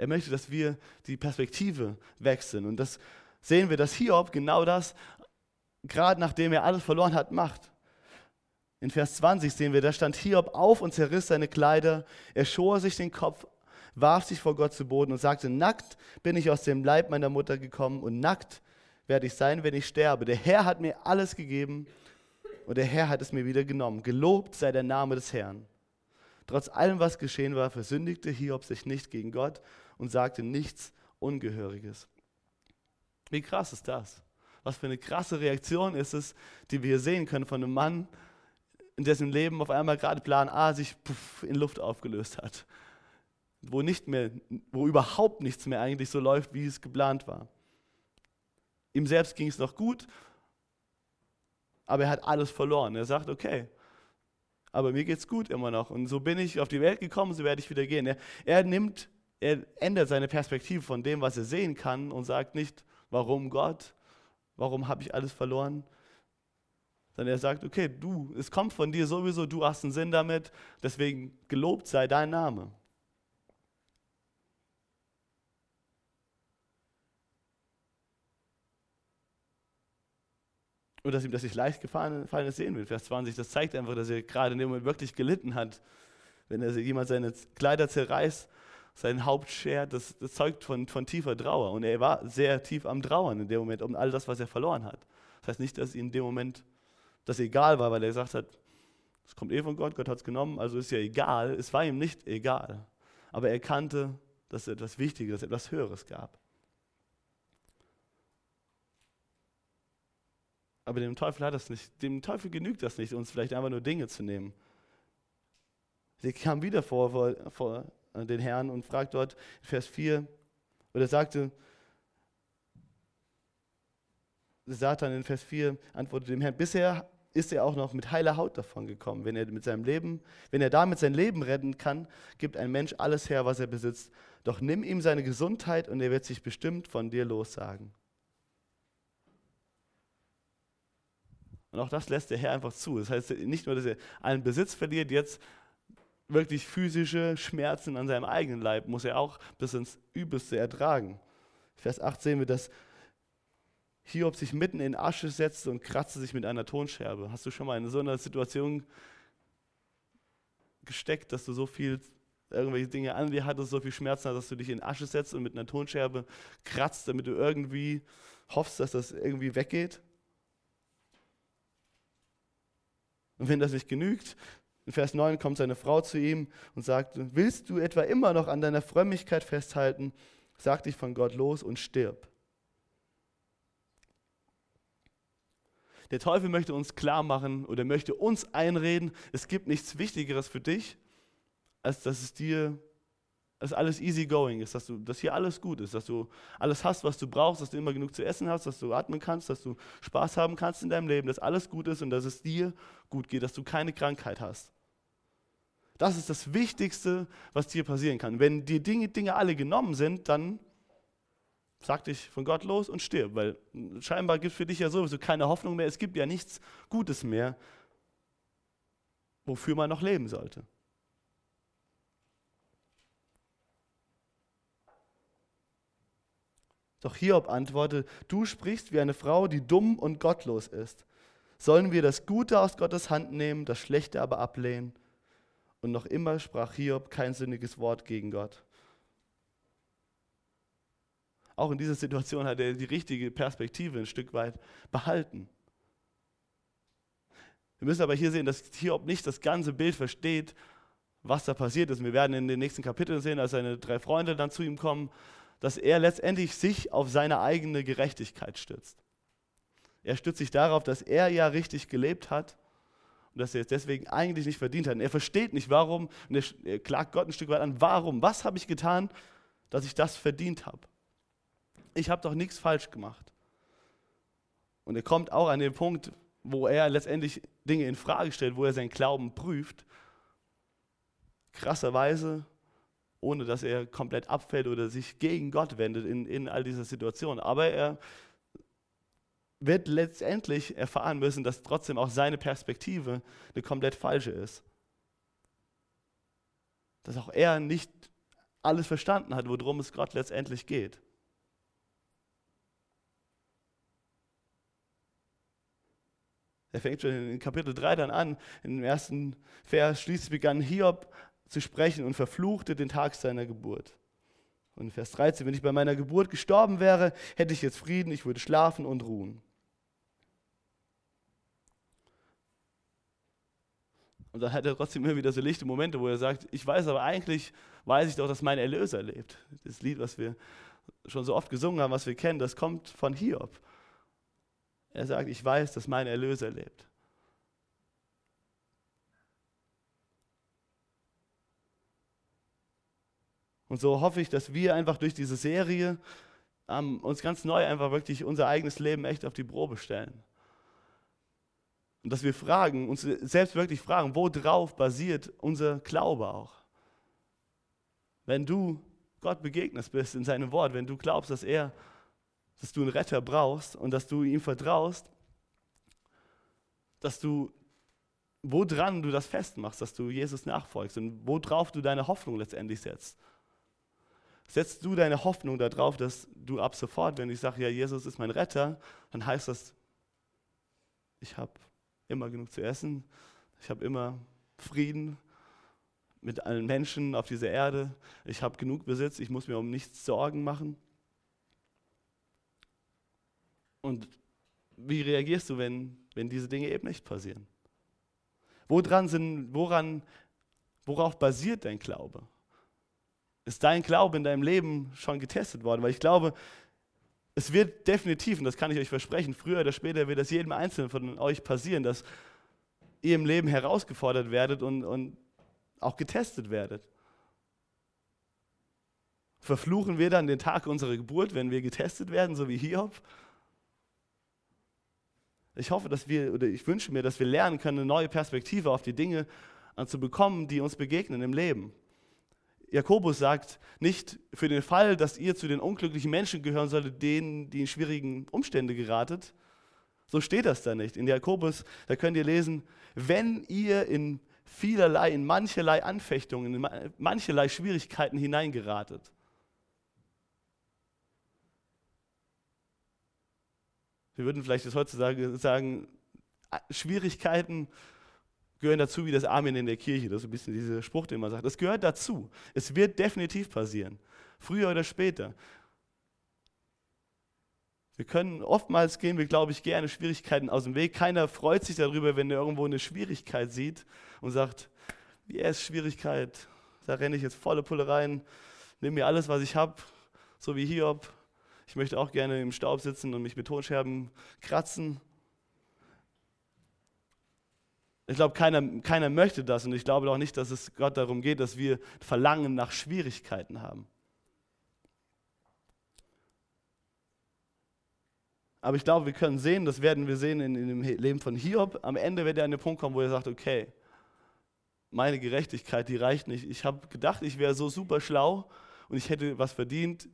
Er möchte, dass wir die Perspektive wechseln. Und das sehen wir, dass Hiob genau das, gerade nachdem er alles verloren hat, macht. In Vers 20 sehen wir, da stand Hiob auf und zerriss seine Kleider, er schor sich den Kopf, warf sich vor Gott zu Boden und sagte, nackt bin ich aus dem Leib meiner Mutter gekommen und nackt werde ich sein, wenn ich sterbe. Der Herr hat mir alles gegeben und der Herr hat es mir wieder genommen. Gelobt sei der Name des Herrn. Trotz allem, was geschehen war, versündigte Hiob sich nicht gegen Gott und sagte nichts Ungehöriges. Wie krass ist das? Was für eine krasse Reaktion ist es, die wir hier sehen können von einem Mann, in dessen Leben auf einmal gerade Plan A sich in Luft aufgelöst hat. Wo, nicht mehr, wo überhaupt nichts mehr eigentlich so läuft, wie es geplant war. Ihm selbst ging es noch gut, aber er hat alles verloren. Er sagt, okay, aber mir geht es gut immer noch. Und so bin ich auf die Welt gekommen, so werde ich wieder gehen. Er, er nimmt, er ändert seine Perspektive von dem, was er sehen kann und sagt nicht, warum Gott, warum habe ich alles verloren, sondern er sagt, okay, du, es kommt von dir sowieso, du hast einen Sinn damit, deswegen gelobt sei dein Name. Und dass ihm das nicht leicht gefallen ist, sehen wir. Vers 20, das zeigt einfach, dass er gerade in dem Moment wirklich gelitten hat. Wenn er jemand seine Kleider zerreißt, sein Haupt schert, das, das zeugt von, von tiefer Trauer. Und er war sehr tief am Trauern in dem Moment um all das, was er verloren hat. Das heißt nicht, dass ihm in dem Moment das egal war, weil er gesagt hat, es kommt eh von Gott, Gott hat es genommen, also ist ja egal. Es war ihm nicht egal. Aber er kannte, dass es etwas Wichtiges, etwas Höheres gab. Aber dem Teufel hat das nicht, dem Teufel genügt das nicht, uns vielleicht einfach nur Dinge zu nehmen. Der kam wieder vor, vor, vor den Herrn und fragt dort in Vers 4, oder sagte, Satan in Vers 4 antwortet dem Herrn, bisher ist er auch noch mit heiler Haut davon gekommen. Wenn er mit seinem Leben, wenn er damit sein Leben retten kann, gibt ein Mensch alles her, was er besitzt. Doch nimm ihm seine Gesundheit und er wird sich bestimmt von dir lossagen. Und auch das lässt der Herr einfach zu. Das heißt nicht nur, dass er allen Besitz verliert, jetzt wirklich physische Schmerzen an seinem eigenen Leib muss er auch bis ins Übelste ertragen. Vers 8 sehen wir, dass Hiob sich mitten in Asche setzte und kratzte sich mit einer Tonscherbe. Hast du schon mal in so einer Situation gesteckt, dass du so viel irgendwelche Dinge an dir hattest, so viel Schmerzen hattest, dass du dich in Asche setzt und mit einer Tonscherbe kratzt, damit du irgendwie hoffst, dass das irgendwie weggeht? Und wenn das nicht genügt, in Vers 9 kommt seine Frau zu ihm und sagt, willst du etwa immer noch an deiner Frömmigkeit festhalten? Sag dich von Gott los und stirb. Der Teufel möchte uns klar machen oder möchte uns einreden, es gibt nichts Wichtigeres für dich, als dass es dir, dass alles easy going ist, dass, du, dass hier alles gut ist, dass du alles hast, was du brauchst, dass du immer genug zu essen hast, dass du atmen kannst, dass du Spaß haben kannst in deinem Leben, dass alles gut ist und dass es dir gut geht, dass du keine Krankheit hast. Das ist das Wichtigste, was dir passieren kann. Wenn die Dinge, Dinge alle genommen sind, dann sag dich von Gott los und stirb, weil scheinbar gibt es für dich ja sowieso keine Hoffnung mehr. Es gibt ja nichts Gutes mehr, wofür man noch leben sollte. Doch Hiob antwortete, du sprichst wie eine Frau, die dumm und gottlos ist. Sollen wir das Gute aus Gottes Hand nehmen, das Schlechte aber ablehnen? Und noch immer sprach Hiob kein sinniges Wort gegen Gott. Auch in dieser Situation hat er die richtige Perspektive ein Stück weit behalten. Wir müssen aber hier sehen, dass Hiob nicht das ganze Bild versteht, was da passiert ist. Wir werden in den nächsten Kapiteln sehen, als seine drei Freunde dann zu ihm kommen, dass er letztendlich sich auf seine eigene Gerechtigkeit stützt. Er stützt sich darauf, dass er ja richtig gelebt hat und dass er es deswegen eigentlich nicht verdient hat. Und er versteht nicht, warum, und er, klagt Gott ein Stück weit an, warum, was habe ich getan, dass ich das verdient habe. Ich habe doch nichts falsch gemacht. Und er kommt auch an den Punkt, wo er letztendlich Dinge in Frage stellt, wo er seinen Glauben prüft. Krasserweise ohne dass er komplett abfällt oder sich gegen Gott wendet in, in all dieser Situation. Aber er wird letztendlich erfahren müssen, dass trotzdem auch seine Perspektive eine komplett falsche ist. Dass auch er nicht alles verstanden hat, worum es Gott letztendlich geht. Er fängt schon in Kapitel 3 dann an. Im ersten Vers schließlich begann Hiob zu sprechen und verfluchte den Tag seiner Geburt. Und in Vers 13, wenn ich bei meiner Geburt gestorben wäre, hätte ich jetzt Frieden, ich würde schlafen und ruhen. Und dann hat er trotzdem immer wieder so lichte Momente, wo er sagt, ich weiß aber eigentlich, weiß ich doch, dass mein Erlöser lebt. Das Lied, was wir schon so oft gesungen haben, was wir kennen, das kommt von Hiob. Er sagt, ich weiß, dass mein Erlöser lebt. Und so hoffe ich, dass wir einfach durch diese Serie ähm, uns ganz neu einfach wirklich unser eigenes Leben echt auf die Probe stellen. Und dass wir fragen, uns selbst wirklich fragen, worauf basiert unser Glaube auch? Wenn du Gott begegnest bist in seinem Wort, wenn du glaubst, dass er, dass du einen Retter brauchst und dass du ihm vertraust, dass du, woran du das festmachst, dass du Jesus nachfolgst und worauf du deine Hoffnung letztendlich setzt setzt du deine Hoffnung darauf, dass du ab sofort, wenn ich sage, ja, Jesus ist mein Retter, dann heißt das, ich habe immer genug zu essen, ich habe immer Frieden mit allen Menschen auf dieser Erde, ich habe genug Besitz, ich muss mir um nichts Sorgen machen. Und wie reagierst du, wenn, wenn diese Dinge eben nicht passieren? Woran sind, woran, worauf basiert dein Glaube? Ist dein Glaube in deinem Leben schon getestet worden? Weil ich glaube, es wird definitiv, und das kann ich euch versprechen, früher oder später wird das jedem Einzelnen von euch passieren, dass ihr im Leben herausgefordert werdet und, und auch getestet werdet. Verfluchen wir dann den Tag unserer Geburt, wenn wir getestet werden, so wie Hiob? Ich hoffe, dass wir, oder ich wünsche mir, dass wir lernen können, eine neue Perspektive auf die Dinge zu bekommen, die uns begegnen im Leben. Jakobus sagt nicht für den Fall, dass ihr zu den unglücklichen Menschen gehören solltet, denen, die in schwierigen Umstände geratet. So steht das da nicht. In Jakobus, da könnt ihr lesen, wenn ihr in vielerlei, in mancherlei Anfechtungen, in mancherlei Schwierigkeiten hineingeratet. Wir würden vielleicht das heutzutage sagen, Schwierigkeiten gehören dazu wie das Amen in der Kirche. Das ist ein bisschen dieser Spruch, den man sagt. Das gehört dazu. Es wird definitiv passieren. Früher oder später. Wir können, oftmals gehen wir, glaube ich, gerne Schwierigkeiten aus dem Weg. Keiner freut sich darüber, wenn er irgendwo eine Schwierigkeit sieht und sagt, wie yes, ist Schwierigkeit? Da renne ich jetzt volle Pulle rein, nehme mir alles, was ich habe, so wie Hiob. Ich möchte auch gerne im Staub sitzen und mich mit Tonscherben kratzen. Ich glaube, keiner, keiner möchte das und ich glaube auch nicht, dass es Gott darum geht, dass wir Verlangen nach Schwierigkeiten haben. Aber ich glaube, wir können sehen, das werden wir sehen in, in dem Leben von Hiob. Am Ende wird er an den Punkt kommen, wo er sagt, okay, meine Gerechtigkeit, die reicht nicht. Ich habe gedacht, ich wäre so super schlau und ich hätte was verdient.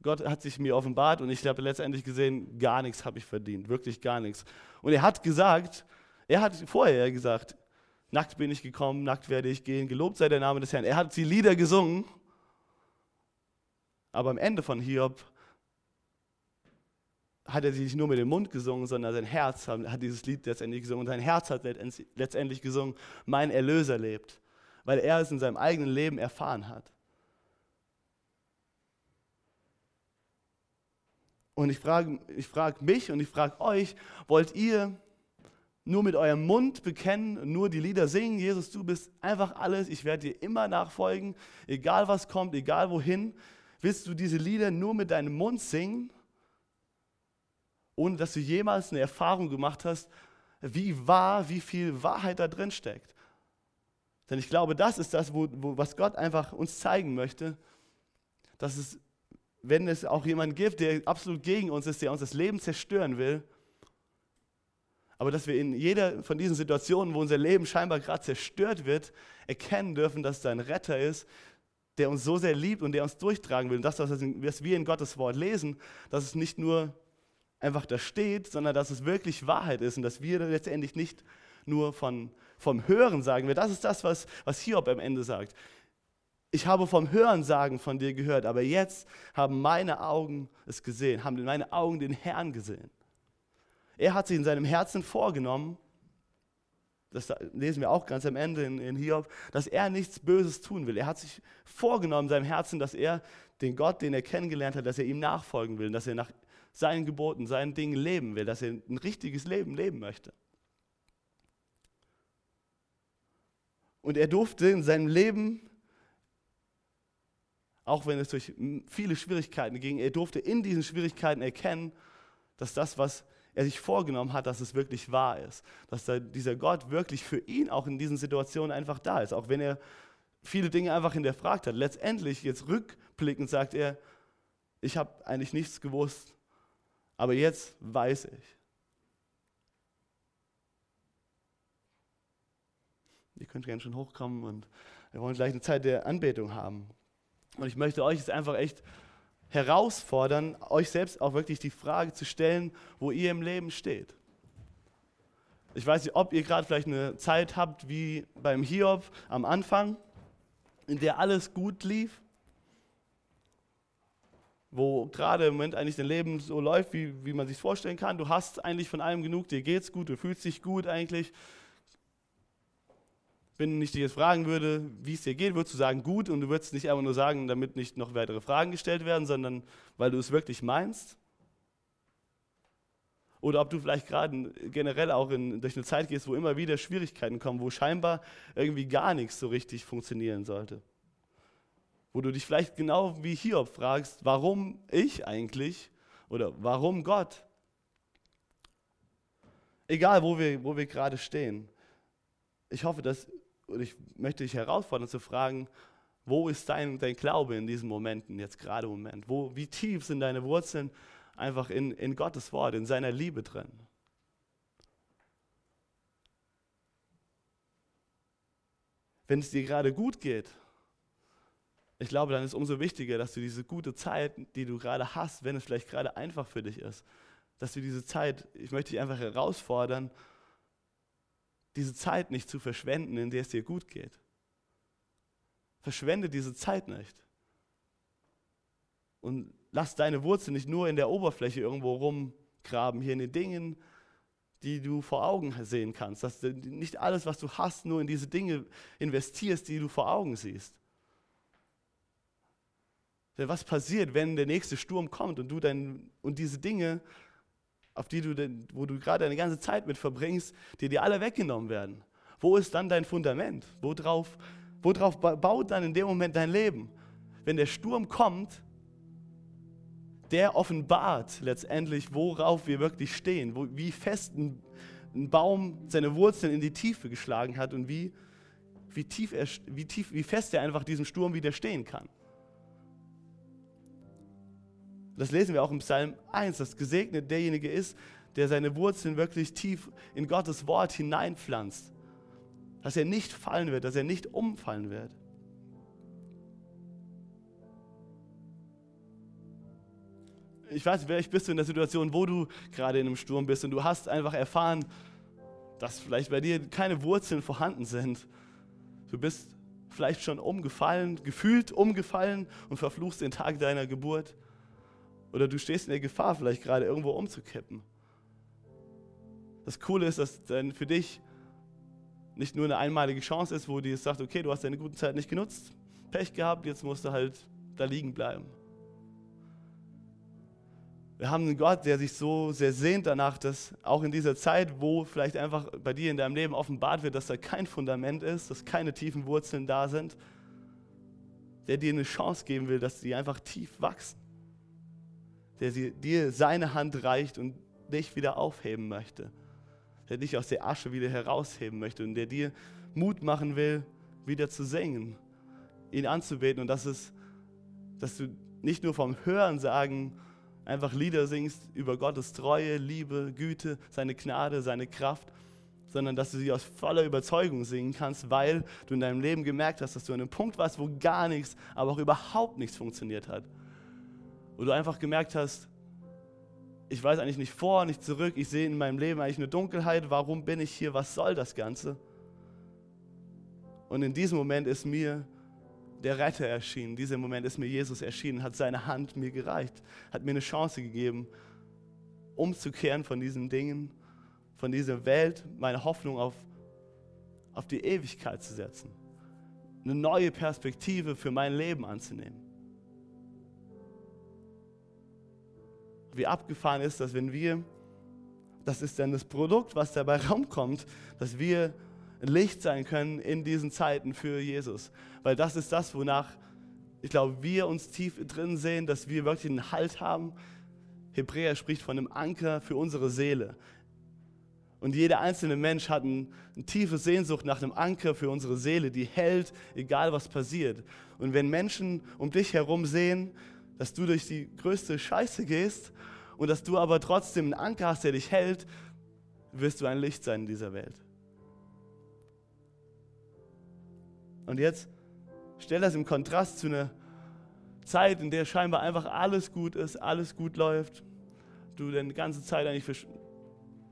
Gott hat sich mir offenbart und ich habe letztendlich gesehen, gar nichts habe ich verdient, wirklich gar nichts. Und er hat gesagt, er hat vorher gesagt, nackt bin ich gekommen, nackt werde ich gehen, gelobt sei der Name des Herrn. Er hat die Lieder gesungen, aber am Ende von Hiob hat er sie nicht nur mit dem Mund gesungen, sondern sein Herz hat dieses Lied letztendlich gesungen. Und sein Herz hat letztendlich gesungen, mein Erlöser lebt, weil er es in seinem eigenen Leben erfahren hat. Und ich frage ich frag mich und ich frage euch, wollt ihr nur mit eurem Mund bekennen, nur die Lieder singen, Jesus, du bist einfach alles, ich werde dir immer nachfolgen, egal was kommt, egal wohin. Willst du diese Lieder nur mit deinem Mund singen, ohne dass du jemals eine Erfahrung gemacht hast, wie wahr, wie viel Wahrheit da drin steckt? Denn ich glaube, das ist das, wo, wo, was Gott einfach uns zeigen möchte, dass es, wenn es auch jemanden gibt, der absolut gegen uns ist, der uns das Leben zerstören will, aber dass wir in jeder von diesen Situationen, wo unser Leben scheinbar gerade zerstört wird, erkennen dürfen, dass da ein Retter ist, der uns so sehr liebt und der uns durchtragen will. Und das, was wir in Gottes Wort lesen, dass es nicht nur einfach da steht, sondern dass es wirklich Wahrheit ist und dass wir letztendlich nicht nur von, vom Hören sagen. Das ist das, was, was Hiob am Ende sagt. Ich habe vom Hören sagen von dir gehört, aber jetzt haben meine Augen es gesehen, haben meine Augen den Herrn gesehen. Er hat sich in seinem Herzen vorgenommen, das lesen wir auch ganz am Ende in, in, Hiob, dass er nichts Böses tun will. Er hat sich vorgenommen in seinem Herzen, dass er den Gott, den er kennengelernt hat, dass er ihm nachfolgen will, dass er nach seinen Geboten, seinen Dingen leben will, dass er ein richtiges Leben leben möchte. Und er durfte in seinem Leben, auch wenn es durch viele Schwierigkeiten ging, er durfte in diesen Schwierigkeiten erkennen, dass das, was er sich vorgenommen hat, dass es wirklich wahr ist. Dass da dieser Gott wirklich für ihn auch in diesen Situationen einfach da ist. Auch wenn er viele Dinge einfach hinterfragt hat. Letztendlich, jetzt rückblickend, sagt er, ich habe eigentlich nichts gewusst, aber jetzt weiß ich. Ihr könnt gerne schon hochkommen und wir wollen gleich eine Zeit der Anbetung haben. Und ich möchte euch jetzt einfach echt herausfordern, euch selbst auch wirklich die Frage zu stellen, wo ihr im Leben steht. Ich weiß nicht, ob ihr gerade vielleicht eine Zeit habt wie beim Hiob am Anfang, in der alles gut lief, wo gerade im Moment eigentlich dein Leben so läuft, wie, wie man sich vorstellen kann. Du hast eigentlich von allem genug, dir geht's gut, du fühlst dich gut eigentlich, wenn ich dich jetzt fragen würde, wie es dir geht, würdest du sagen, gut und du würdest nicht einfach nur sagen, damit nicht noch weitere Fragen gestellt werden, sondern weil du es wirklich meinst? Oder ob du vielleicht gerade generell auch in, durch eine Zeit gehst, wo immer wieder Schwierigkeiten kommen, wo scheinbar irgendwie gar nichts so richtig funktionieren sollte. Wo du dich vielleicht genau wie Hiob fragst, warum ich eigentlich oder warum Gott? Egal, wo wir, wo wir gerade stehen. Ich hoffe, dass und ich möchte dich herausfordern zu fragen, wo ist dein, dein Glaube in diesen Momenten, jetzt gerade im Moment? Wo, wie tief sind deine Wurzeln einfach in, in Gottes Wort, in seiner Liebe drin? Wenn es dir gerade gut geht, ich glaube, dann ist umso wichtiger, dass du diese gute Zeit, die du gerade hast, wenn es vielleicht gerade einfach für dich ist, dass du diese Zeit, ich möchte dich einfach herausfordern, diese Zeit nicht zu verschwenden, in der es dir gut geht. Verschwende diese Zeit nicht. Und lass deine Wurzeln nicht nur in der Oberfläche irgendwo rumgraben, hier in den Dingen, die du vor Augen sehen kannst. Dass du nicht alles, was du hast, nur in diese Dinge investierst, die du vor Augen siehst. Denn was passiert, wenn der nächste Sturm kommt und du dein, und diese Dinge auf die du, denn, wo du gerade deine ganze Zeit mit verbringst, die dir alle weggenommen werden. Wo ist dann dein Fundament? Worauf, worauf baut dann in dem Moment dein Leben? Wenn der Sturm kommt, der offenbart letztendlich, worauf wir wirklich stehen, wo, wie fest ein, ein, Baum seine Wurzeln in die Tiefe geschlagen hat und wie, wie, tief er, wie, tief, wie fest er einfach diesem Sturm widerstehen kann. Das lesen wir auch im Psalm 1, dass gesegnet derjenige ist, der seine Wurzeln wirklich tief in Gottes Wort hineinpflanzt. Dass er nicht fallen wird, dass er nicht umfallen wird. Ich weiß, vielleicht bist du in der Situation, wo du gerade in einem Sturm bist und du hast einfach erfahren, dass vielleicht bei dir keine Wurzeln vorhanden sind. Du bist vielleicht schon umgefallen, gefühlt umgefallen und verfluchst den Tag deiner Geburt. Oder du stehst in der Gefahr, vielleicht gerade irgendwo umzukippen. Das Coole ist, dass dann für dich nicht nur eine einmalige Chance ist, wo die sagt, okay, du hast deine gute Zeit nicht genutzt, Pech gehabt, jetzt musst du halt da liegen bleiben. Wir haben einen Gott, der sich so sehr sehnt danach, dass auch in dieser Zeit, wo vielleicht einfach bei dir in deinem Leben offenbart wird, dass da kein Fundament ist, dass keine tiefen Wurzeln da sind, der dir eine Chance geben will, dass sie einfach tief wachsen. Der dir seine Hand reicht und dich wieder aufheben möchte. Der dich aus der Asche wieder herausheben möchte und der dir Mut machen will, wieder zu singen ihn anzubeten und das ist, dass du nicht nur vom Hören sagen einfach Lieder singst über Gottes Treue, Liebe, Güte, seine Gnade, seine Kraft, sondern dass du sie aus voller Überzeugung singen kannst, weil du in deinem Leben gemerkt hast, dass du an einem Punkt warst, wo gar nichts, aber auch überhaupt nichts funktioniert hat. Wo du einfach gemerkt hast, ich weiß eigentlich nicht vor, nicht zurück, ich sehe in meinem Leben eigentlich eine Dunkelheit, warum bin ich hier, was soll das Ganze? Und in diesem Moment ist mir der Retter erschienen. In diesem Moment ist mir Jesus erschienen, hat seine Hand mir gereicht, hat mir eine Chance gegeben, umzukehren von diesen Dingen, von dieser Welt, meine Hoffnung auf, auf die Ewigkeit zu setzen. Eine neue Perspektive für mein Leben anzunehmen. Wie abgefahren ist das, wenn wir, das ist dann das Produkt, was dabei rumkommt, dass wir Licht sein können in diesen Zeiten für Jesus. Weil das ist das, wonach ich glaube, wir uns tief drin sehen, dass wir wirklich einen Halt haben. Hebräer spricht von einem Anker für unsere Seele. Und jeder einzelne Mensch hat ein, eine tiefe Sehnsucht nach einem Anker für unsere Seele, die hält, egal was passiert. Und wenn Menschen um dich herum sehen, dass du durch die größte Scheiße gehst und dass du aber trotzdem einen Anker hast, der dich hält, wirst du ein Licht sein in dieser Welt. Und jetzt stell das im Kontrast zu einer Zeit, in der scheinbar einfach alles gut ist, alles gut läuft, du deine ganze Zeit eigentlich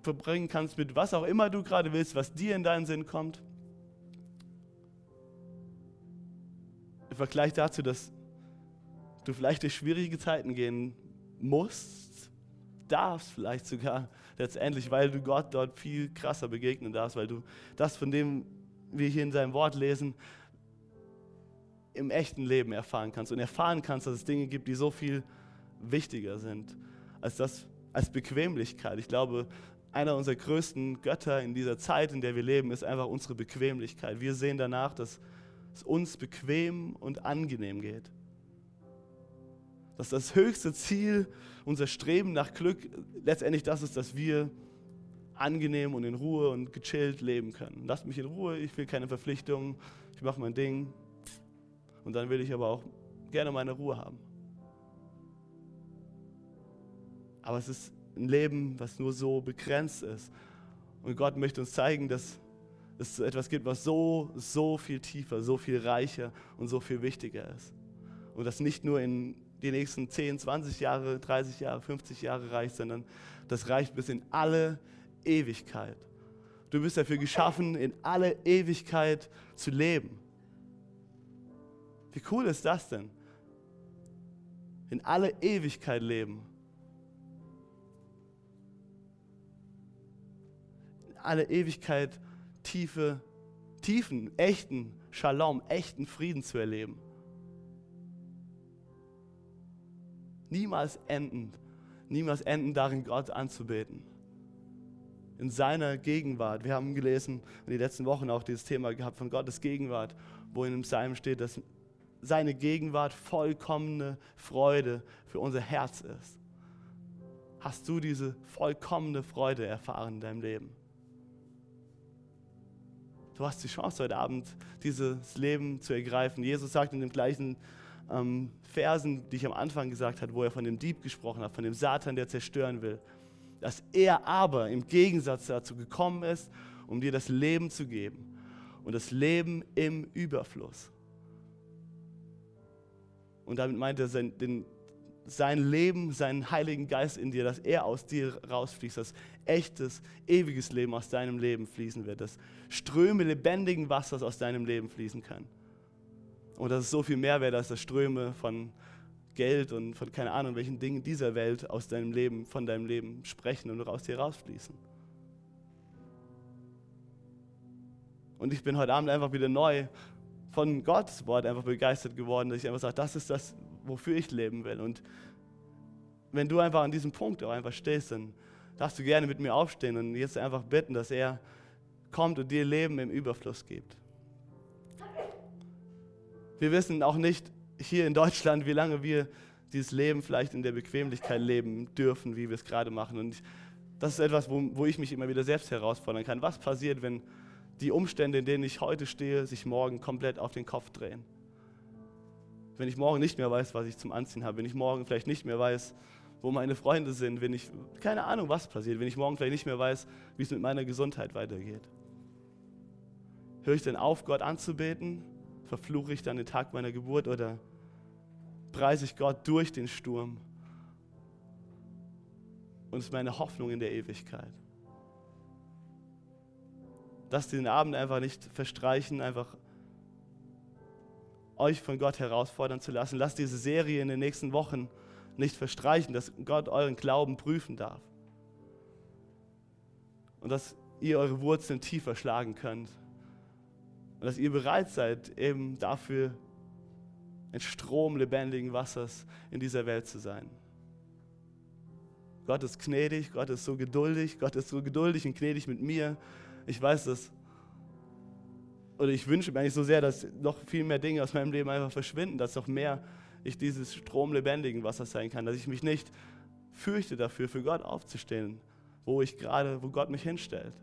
verbringen kannst mit was auch immer du gerade willst, was dir in deinen Sinn kommt. Im Vergleich dazu, dass du vielleicht durch schwierige Zeiten gehen musst, darfst vielleicht sogar letztendlich, weil du Gott dort viel krasser begegnen darfst, weil du das, von dem wir hier in seinem Wort lesen, im echten Leben erfahren kannst und erfahren kannst, dass es Dinge gibt, die so viel wichtiger sind als das als Bequemlichkeit. Ich glaube, einer unserer größten Götter in dieser Zeit, in der wir leben, ist einfach unsere Bequemlichkeit. Wir sehen danach, dass es uns bequem und angenehm geht. Dass das höchste Ziel, unser Streben nach Glück, letztendlich das ist, dass wir angenehm und in Ruhe und gechillt leben können. Lasst mich in Ruhe, ich will keine Verpflichtungen, ich mache mein Ding, und dann will ich aber auch gerne meine Ruhe haben. Aber es ist ein Leben, was nur so begrenzt ist. Und Gott möchte uns zeigen, dass es etwas gibt, was so, so viel tiefer, so viel reicher und so viel wichtiger ist. Und das nicht nur in die nächsten 10, 20 Jahre, 30 Jahre, 50 Jahre reicht, sondern das reicht bis in alle Ewigkeit. Du bist dafür geschaffen, in alle Ewigkeit zu leben. Wie cool ist das denn? In alle Ewigkeit leben. In alle Ewigkeit tiefe, tiefen, echten Shalom, echten Frieden zu erleben. Niemals enden, niemals enden darin, Gott anzubeten. In seiner Gegenwart. Wir haben gelesen in den letzten Wochen auch dieses Thema gehabt von Gottes Gegenwart, wo in dem Psalm steht, dass seine Gegenwart vollkommene Freude für unser Herz ist. Hast du diese vollkommene Freude erfahren in deinem Leben? Du hast die Chance heute Abend, dieses Leben zu ergreifen. Jesus sagt in den gleichen ähm, Versen, die ich am Anfang gesagt habe, wo er von dem Dieb gesprochen hat, von dem Satan, der zerstören will, dass er aber im Gegensatz dazu gekommen ist, um dir das Leben zu geben und das Leben im Überfluss. Und damit meint er sein, den, sein Leben, seinen Heiligen Geist in dir, dass er aus dir rausfließt, dass echtes, ewiges Leben aus deinem Leben fließen wird, dass Ströme lebendigen Wassers aus deinem Leben fließen können. Und dass es so viel mehr wäre, als das Ströme von Geld und von keine Ahnung welchen Dingen dieser Welt aus deinem Leben, von deinem Leben sprechen und aus dir rausfließen. Und ich bin heute Abend einfach wieder neu von Gottes Wort einfach begeistert geworden, dass ich einfach sage, das ist das, wofür ich leben will. Und wenn du einfach an diesem Punkt auch einfach stehst, dann darfst du gerne mit mir aufstehen und jetzt einfach bitten, dass er kommt und dir Leben im Überfluss gibt. Wir wissen auch nicht hier in Deutschland, wie lange wir dieses Leben vielleicht in der Bequemlichkeit leben dürfen, wie wir es gerade machen. Und das ist etwas, wo, wo ich mich immer wieder selbst herausfordern kann. Was passiert, wenn die Umstände, in denen ich heute stehe, sich morgen komplett auf den Kopf drehen? Wenn ich morgen nicht mehr weiß, was ich zum Anziehen habe, wenn ich morgen vielleicht nicht mehr weiß, wo meine Freunde sind, wenn ich, keine Ahnung, was passiert, wenn ich morgen vielleicht nicht mehr weiß, wie es mit meiner Gesundheit weitergeht. Höre ich denn auf, Gott anzubeten? Verfluche ich dann den Tag meiner Geburt oder preise ich Gott durch den Sturm? Und es ist meine Hoffnung in der Ewigkeit. Dass den Abend einfach nicht verstreichen, einfach euch von Gott herausfordern zu lassen. Lasst diese Serie in den nächsten Wochen nicht verstreichen, dass Gott euren Glauben prüfen darf. Und dass ihr eure Wurzeln tiefer schlagen könnt. Und dass ihr bereit seid, eben dafür ein Strom lebendigen Wassers in dieser Welt zu sein. Gott ist gnädig, Gott ist so geduldig, Gott ist so geduldig und gnädig mit mir. Ich weiß das. Oder ich wünsche mir eigentlich so sehr, dass noch viel mehr Dinge aus meinem Leben einfach verschwinden, dass noch mehr ich dieses Strom lebendigen Wassers sein kann, dass ich mich nicht fürchte dafür, für Gott aufzustehen, wo ich gerade, wo Gott mich hinstellt.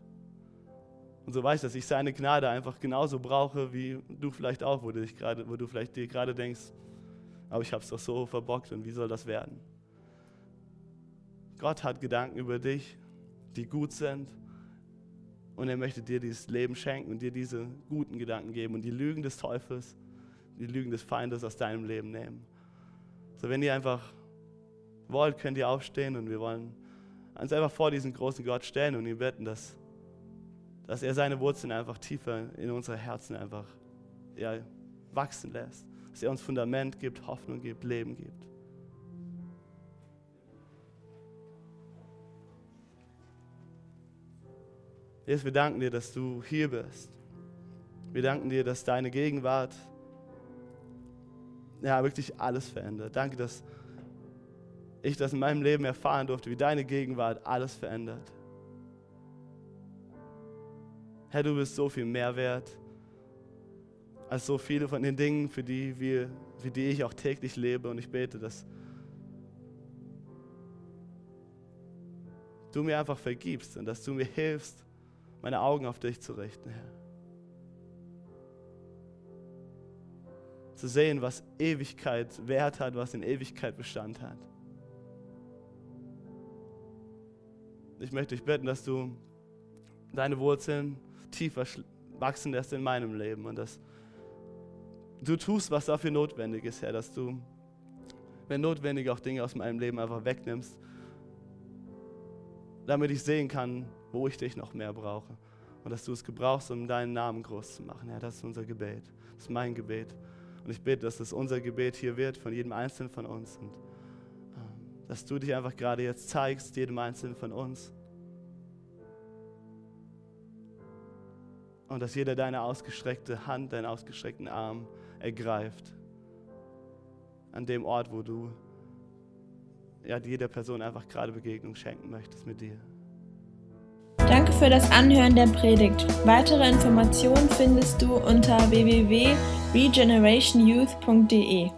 Und so weiß ich, dass ich seine Gnade einfach genauso brauche, wie du vielleicht auch, wo du, dich grade, wo du vielleicht dir gerade denkst, aber ich habe es doch so verbockt und wie soll das werden? Gott hat Gedanken über dich, die gut sind und er möchte dir dieses Leben schenken und dir diese guten Gedanken geben und die Lügen des Teufels, die Lügen des Feindes aus deinem Leben nehmen. So, wenn ihr einfach wollt, könnt ihr aufstehen und wir wollen uns einfach vor diesen großen Gott stellen und ihn bitten, dass, dass er seine Wurzeln einfach tiefer in unsere Herzen einfach ja, wachsen lässt. Dass er uns Fundament gibt, Hoffnung gibt, Leben gibt. Jesus, wir danken dir, dass du hier bist. Wir danken dir, dass deine Gegenwart ja, wirklich alles verändert. Danke, dass ich das in meinem Leben erfahren durfte, wie deine Gegenwart alles verändert. Herr, du bist so viel mehr wert als so viele von den Dingen, für die, wir, für die ich auch täglich lebe. Und ich bete, dass du mir einfach vergibst und dass du mir hilfst, meine Augen auf dich zu richten, Herr. Zu sehen, was Ewigkeit Wert hat, was in Ewigkeit Bestand hat. Ich möchte dich bitten, dass du deine Wurzeln tiefer wachsen lässt in meinem Leben und dass du tust, was dafür notwendig ist, Herr, dass du, wenn notwendig, auch Dinge aus meinem Leben einfach wegnimmst, damit ich sehen kann, wo ich dich noch mehr brauche. Und dass du es gebrauchst, um deinen Namen groß zu machen. Herr, das ist unser Gebet. Das ist mein Gebet. Und ich bete, dass das unser Gebet hier wird von jedem Einzelnen von uns. Und ähm, dass du dich einfach gerade jetzt zeigst, jedem Einzelnen von uns. Und dass jeder deine ausgestreckte Hand, deinen ausgestreckten Arm ergreift. An dem Ort, wo du ja, jeder Person einfach gerade Begegnung schenken möchtest mit dir. Danke für das Anhören der Predigt. Weitere Informationen findest du unter www.regenerationyouth.de.